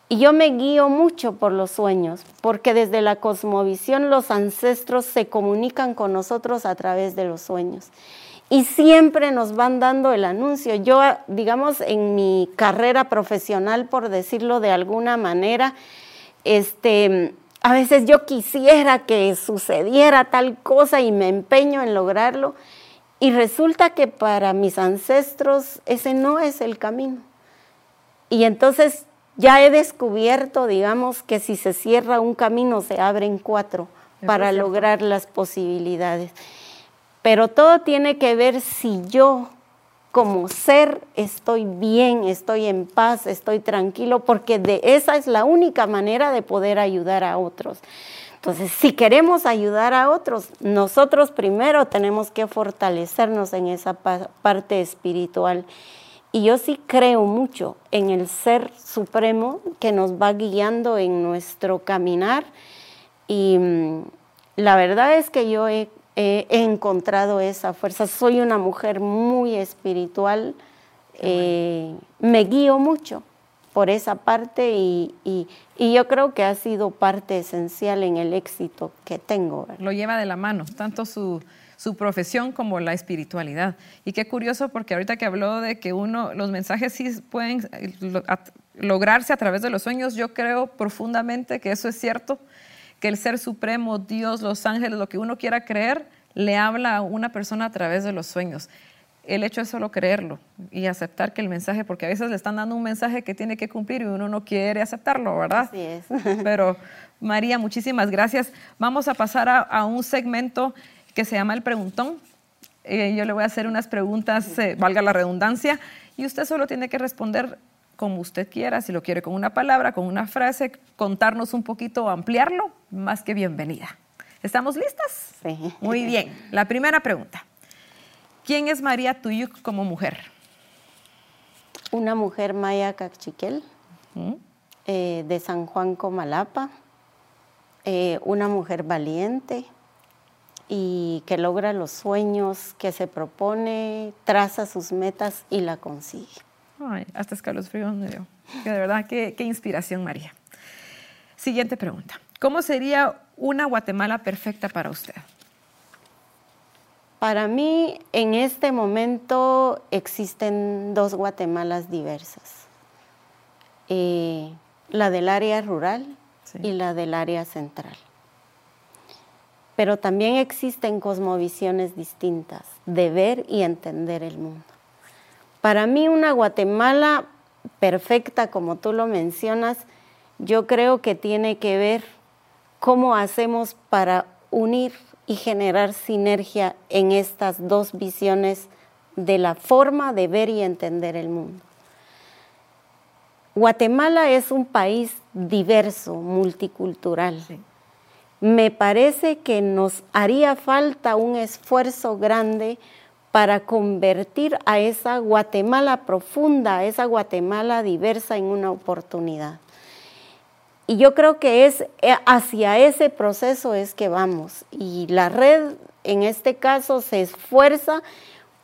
Y yo me guío mucho por los sueños, porque desde la cosmovisión los ancestros se comunican con nosotros a través de los sueños y siempre nos van dando el anuncio. Yo, digamos, en mi carrera profesional, por decirlo de alguna manera, este, a veces yo quisiera que sucediera tal cosa y me empeño en lograrlo y resulta que para mis ancestros ese no es el camino. Y entonces ya he descubierto, digamos, que si se cierra un camino se abren cuatro para lograr las posibilidades. Pero todo tiene que ver si yo como ser estoy bien, estoy en paz, estoy tranquilo, porque de esa es la única manera de poder ayudar a otros. Entonces, si queremos ayudar a otros, nosotros primero tenemos que fortalecernos en esa parte espiritual. Y yo sí creo mucho en el ser supremo que nos va guiando en nuestro caminar. Y mm, la verdad es que yo he he encontrado esa fuerza. Soy una mujer muy espiritual, eh, me guío mucho por esa parte y, yo creo que ha sido parte esencial en el éxito que tengo. Lo lleva de la mano, tanto su, profesión como la espiritualidad. Y qué curioso porque ahorita que habló de que uno, los mensajes sí pueden eh, lograrse a través de los sueños, yo creo profundamente que eso es cierto que el Ser Supremo, Dios, los ángeles, lo que uno quiera creer, le habla a una persona a través de los sueños. El hecho es solo creerlo y aceptar que el mensaje, porque a veces le están dando un mensaje que tiene que cumplir y uno no quiere aceptarlo, ¿verdad? Así es. Pero María, muchísimas gracias. Vamos a pasar a, un segmento que se llama el preguntón. Eh, yo le voy a hacer unas preguntas, eh, valga la redundancia, y usted solo tiene que responder como usted quiera, si lo quiere con una palabra, con una frase, contarnos un poquito, ampliarlo, más que bienvenida. ¿Estamos listas? Sí. Muy bien. La primera pregunta. ¿Quién es María Tuyuk como mujer? Una mujer maya cachiquel. ¿Mm? eh, de San Juan Comalapa, eh, una mujer valiente y que logra los sueños que se propone, traza sus metas y la consigue. Ay, hasta escalofríos me dio. de verdad, qué, qué inspiración, María. Siguiente pregunta. ¿Cómo sería una Guatemala perfecta para usted? Para mí, en este momento existen dos Guatemalas diversas. Eh, la del área rural y la del área central. Pero también existen cosmovisiones distintas de ver y entender el mundo. Para mí una Guatemala perfecta, como tú lo mencionas, yo creo que tiene que ver cómo hacemos para unir y generar sinergia en estas dos visiones de la forma de ver y entender el mundo. Guatemala es un país diverso, multicultural. Me parece que nos haría falta un esfuerzo grande para convertir a esa Guatemala profunda, a esa Guatemala diversa en una oportunidad. Y yo creo que es eh, hacia ese proceso es que vamos. Y la red en este caso se esfuerza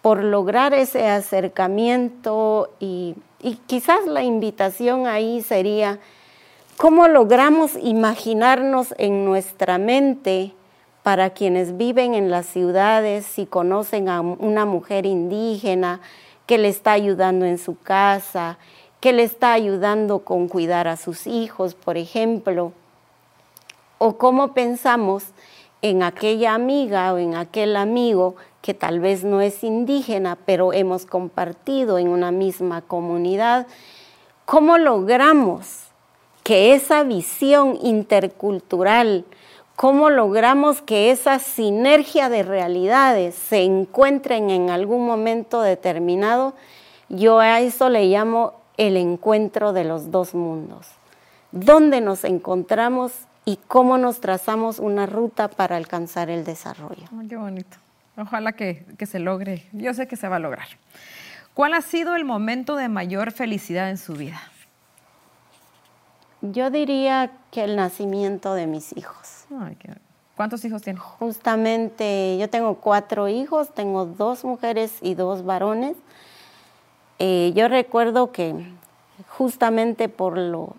por lograr ese acercamiento y, y quizás la invitación ahí sería cómo logramos imaginarnos en nuestra mente para quienes viven en las ciudades, si conocen a una mujer indígena que le está ayudando en su casa, que le está ayudando con cuidar a sus hijos, por ejemplo, o cómo pensamos en aquella amiga o en aquel amigo que tal vez no es indígena, pero hemos compartido en una misma comunidad, cómo logramos que esa visión intercultural, cómo logramos que esa sinergia de realidades se encuentren en algún momento determinado, yo a eso le llamo el encuentro de los dos mundos. ¿Dónde nos encontramos y cómo nos trazamos una ruta para alcanzar el desarrollo? qué bonito. Ojalá que, que se logre. Yo sé que se va a lograr. ¿Cuál ha sido el momento de mayor felicidad en su vida? Yo diría que el nacimiento de mis hijos. ¿Cuántos hijos tiene? Justamente, yo tengo cuatro hijos, tengo dos mujeres y dos varones. Eh, yo recuerdo que justamente por lo,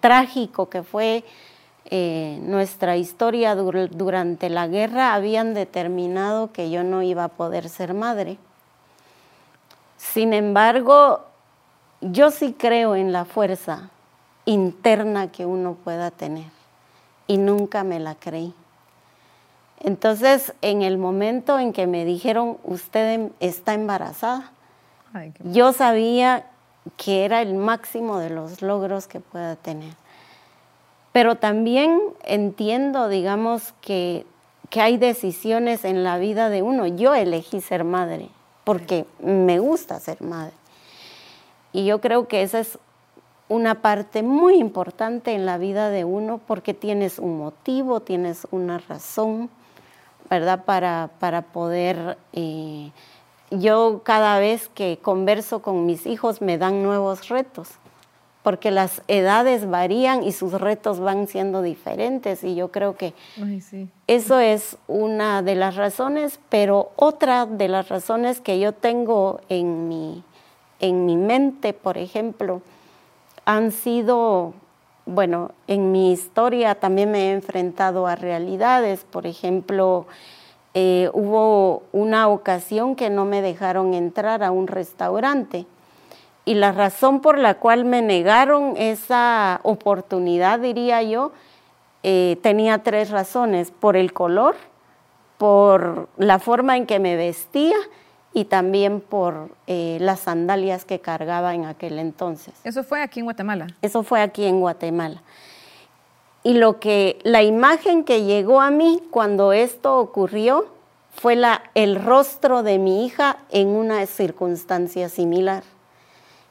trágico que fue eh, nuestra historia durante la guerra, habían determinado que yo no iba a poder ser madre. Sin embargo, yo sí creo en la fuerza interna que uno pueda tener y nunca me la creí. Entonces, en el momento en que me dijeron, usted está embarazada, yo sabía que era el máximo de los logros que pueda tener. Pero también entiendo, digamos, que, que hay decisiones en la vida de uno. Yo elegí ser madre porque me gusta ser madre. Y yo creo que esa es una parte muy importante en la vida de uno porque tienes un motivo, tienes una razón, ¿verdad? Para, para poder eh, yo cada vez que converso con mis hijos me dan nuevos retos, porque las edades varían y sus retos van siendo diferentes y yo creo que eso es una de las razones, pero otra de las razones que yo tengo en mi, en mi mente, por ejemplo, han sido, bueno, en mi historia también me he enfrentado a realidades, por ejemplo, eh, hubo una ocasión que no me dejaron entrar a un restaurante y la razón por la cual me negaron esa oportunidad, diría yo, eh, tenía tres razones, por el color, por la forma en que me vestía y también por eh, las sandalias que cargaba en aquel entonces. ¿Eso fue aquí en Guatemala? Eso fue aquí en Guatemala. Y lo que la imagen que llegó a mí cuando esto ocurrió fue la, el rostro de mi hija en una circunstancia similar.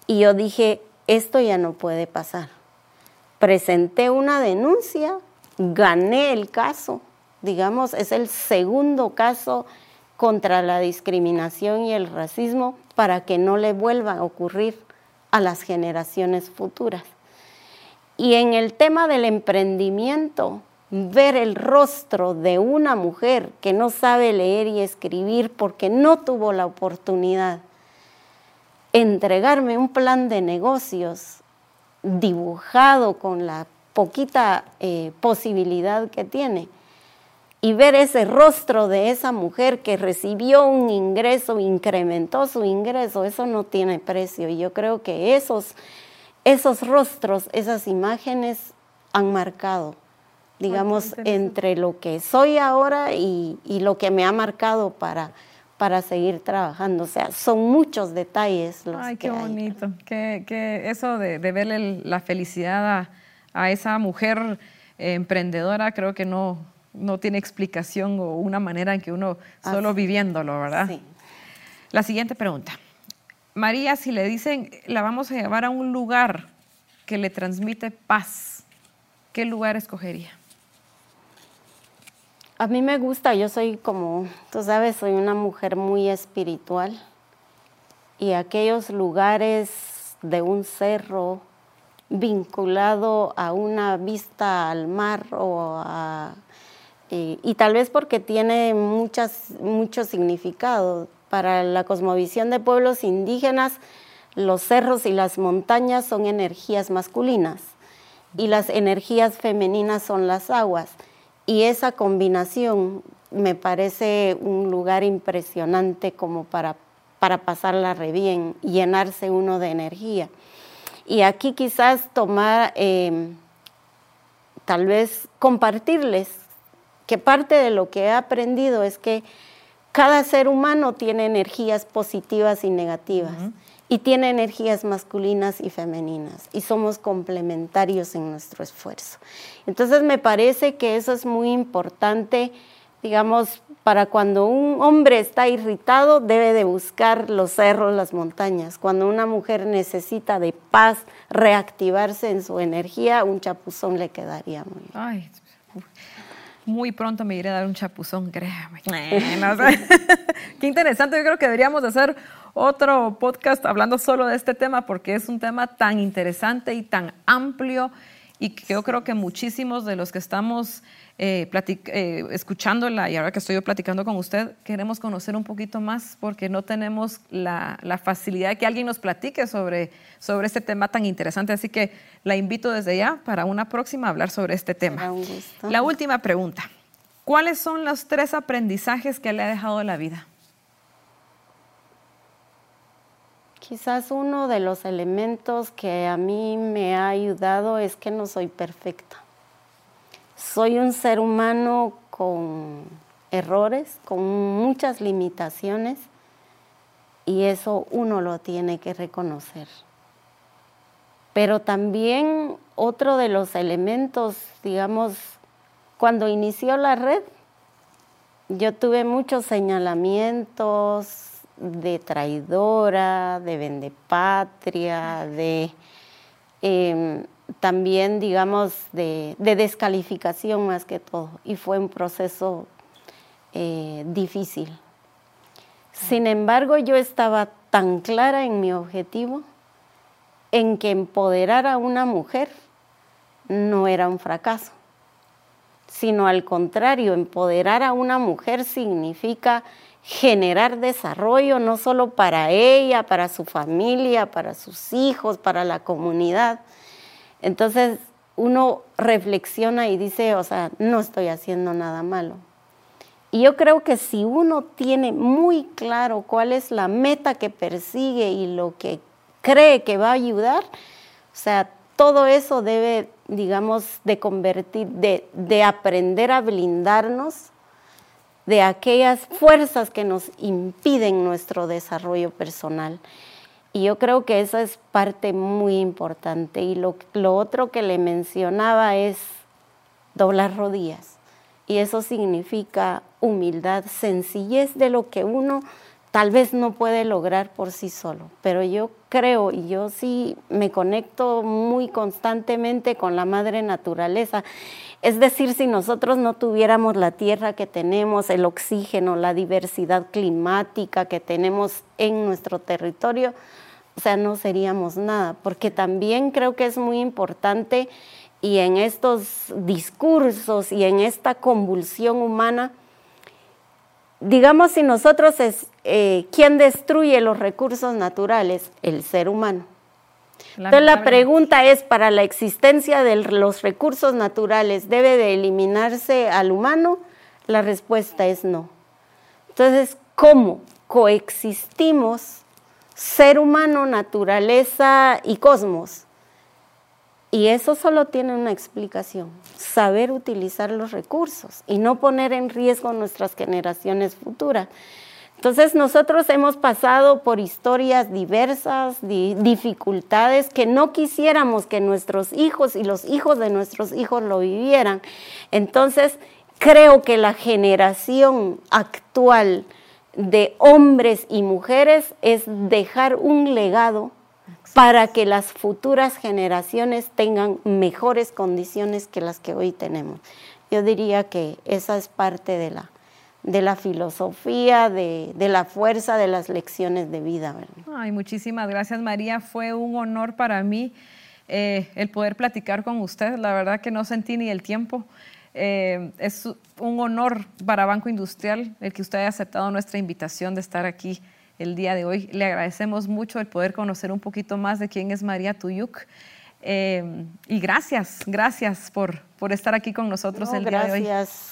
Y yo dije, esto ya no puede pasar. Presenté una denuncia, gané el caso, digamos, es el segundo caso contra la discriminación y el racismo para que no le vuelva a ocurrir a las generaciones futuras. Y en el tema del emprendimiento, ver el rostro de una mujer que no sabe leer y escribir porque no tuvo la oportunidad, entregarme un plan de negocios dibujado con la poquita eh, posibilidad que tiene y ver ese rostro de esa mujer que recibió un ingreso, incrementó su ingreso, eso no tiene precio. Y yo creo que esos, esos rostros, esas imágenes han marcado digamos, entre lo que soy ahora y, lo que me ha marcado para, para seguir trabajando. O sea, son muchos detalles los Ay, qué bonito. Que, eso de, verle la felicidad a, esa mujer eh, emprendedora, creo que no, no tiene explicación o una manera en que uno solo viviéndolo, ¿verdad? Sí. La siguiente pregunta. María, si le dicen, la vamos a llevar a un lugar que le transmite paz, ¿qué lugar escogería? A mí me gusta, yo soy como, tú sabes, soy una mujer muy espiritual y aquellos lugares de un cerro vinculado a una vista al mar o y, tal vez porque tiene muchas, mucho significado. Para la cosmovisión de pueblos indígenas, los cerros y las montañas son energías masculinas y las energías femeninas son las aguas. Y esa combinación me parece un lugar impresionante como para, para pasarla re bien, llenarse uno de energía. Y aquí quizás tomar, em, tal vez compartirles que parte de lo que he aprendido es que cada ser humano tiene energías positivas y negativas y tiene energías masculinas y femeninas y somos complementarios en nuestro esfuerzo. Entonces me parece que eso es muy importante, digamos, para cuando un hombre está irritado debe de buscar los cerros, las montañas. Cuando una mujer necesita de paz, reactivarse en su energía, un chapuzón le quedaría muy bien. Ay, muy pronto me iré a dar un chapuzón, créame. Qué interesante, yo creo que deberíamos hacer otro podcast hablando solo de este tema porque es un tema tan interesante y tan amplio y que yo creo que muchísimos de los que estamos eh, eh, escuchándola y ahora que estoy yo platicando con usted, queremos conocer un poquito más porque no tenemos la, facilidad de que alguien nos platique sobre, sobre este tema tan interesante. Así que la invito desde ya para una próxima a hablar sobre este tema. La última pregunta. ¿Cuáles son los tres aprendizajes que le ha dejado la vida? Quizás uno de los elementos que a mí me ha ayudado es que no soy perfecta. Soy un ser humano con errores, con muchas limitaciones y eso uno lo tiene que reconocer. Pero también otro de los elementos, digamos, cuando inició la red, yo tuve muchos señalamientos, de traidora, de vendepatria, de em, también, digamos, de, descalificación más que todo. Y fue un proceso eh, difícil. Sin embargo, yo estaba tan clara en mi objetivo, en que empoderar a una mujer no era un fracaso, sino al contrario, empoderar a una mujer significa generar desarrollo no solo para ella, para su familia, para sus hijos, para la comunidad. Entonces uno reflexiona y dice, o sea, no estoy haciendo nada malo. Y yo creo que si uno tiene muy claro cuál es la meta que persigue y lo que cree que va a ayudar, o sea, todo eso debe, digamos, de convertir, de, de aprender a blindarnos de aquellas fuerzas que nos impiden nuestro desarrollo personal. Y yo creo que esa es parte muy importante. Y lo, otro que le mencionaba es doblar rodillas. Y eso significa humildad, sencillez de lo que uno tal vez no puede lograr por sí solo. Pero yo creo y yo sí me conecto muy constantemente con la madre naturaleza es decir, si nosotros no tuviéramos la tierra que tenemos, el oxígeno, la diversidad climática que tenemos en nuestro territorio, o sea, no seríamos nada, porque también creo que es muy importante y en estos discursos y en esta convulsión humana, digamos si nosotros es, eh, ¿quién destruye los recursos naturales? El ser humano. Entonces la pregunta es, ¿para la existencia de los recursos naturales debe de eliminarse al humano? La respuesta es no. Entonces, ¿cómo coexistimos ser humano, naturaleza y cosmos? Y eso solo tiene una explicación, saber utilizar los recursos y no poner en riesgo nuestras generaciones futuras. Entonces nosotros hemos pasado por historias diversas, dificultades que no quisiéramos que nuestros hijos y los hijos de nuestros hijos lo vivieran. Entonces creo que la generación actual de hombres y mujeres es dejar un legado para que las futuras generaciones tengan mejores condiciones que las que hoy tenemos. Yo diría que esa es parte de la, de la filosofía, de, la fuerza de las lecciones de vida. Ay, muchísimas gracias María, fue un honor para mí eh, el poder platicar con usted, la verdad que no sentí ni el tiempo. Eh, es un honor para Banco Industrial el que usted haya aceptado nuestra invitación de estar aquí el día de hoy. Le agradecemos mucho el poder conocer un poquito más de quién es María Tuyuk. Eh, y gracias, gracias por, por estar aquí con nosotros el día de hoy.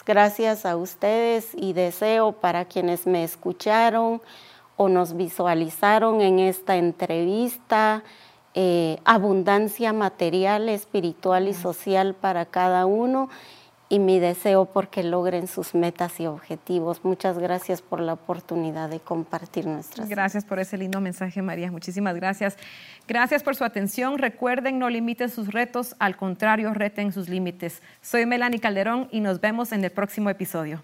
Gracias a ustedes y deseo para quienes me escucharon o nos visualizaron en esta entrevista, eh, abundancia material, espiritual y social para cada uno y mi deseo porque logren sus metas y objetivos. Muchas gracias por la oportunidad de compartir nuestras. Gracias por ese lindo mensaje, María. Muchísimas gracias. Gracias por su atención. Recuerden, no limiten sus retos, al contrario, reten sus límites. Soy Melanie Calderón y nos vemos en el próximo episodio.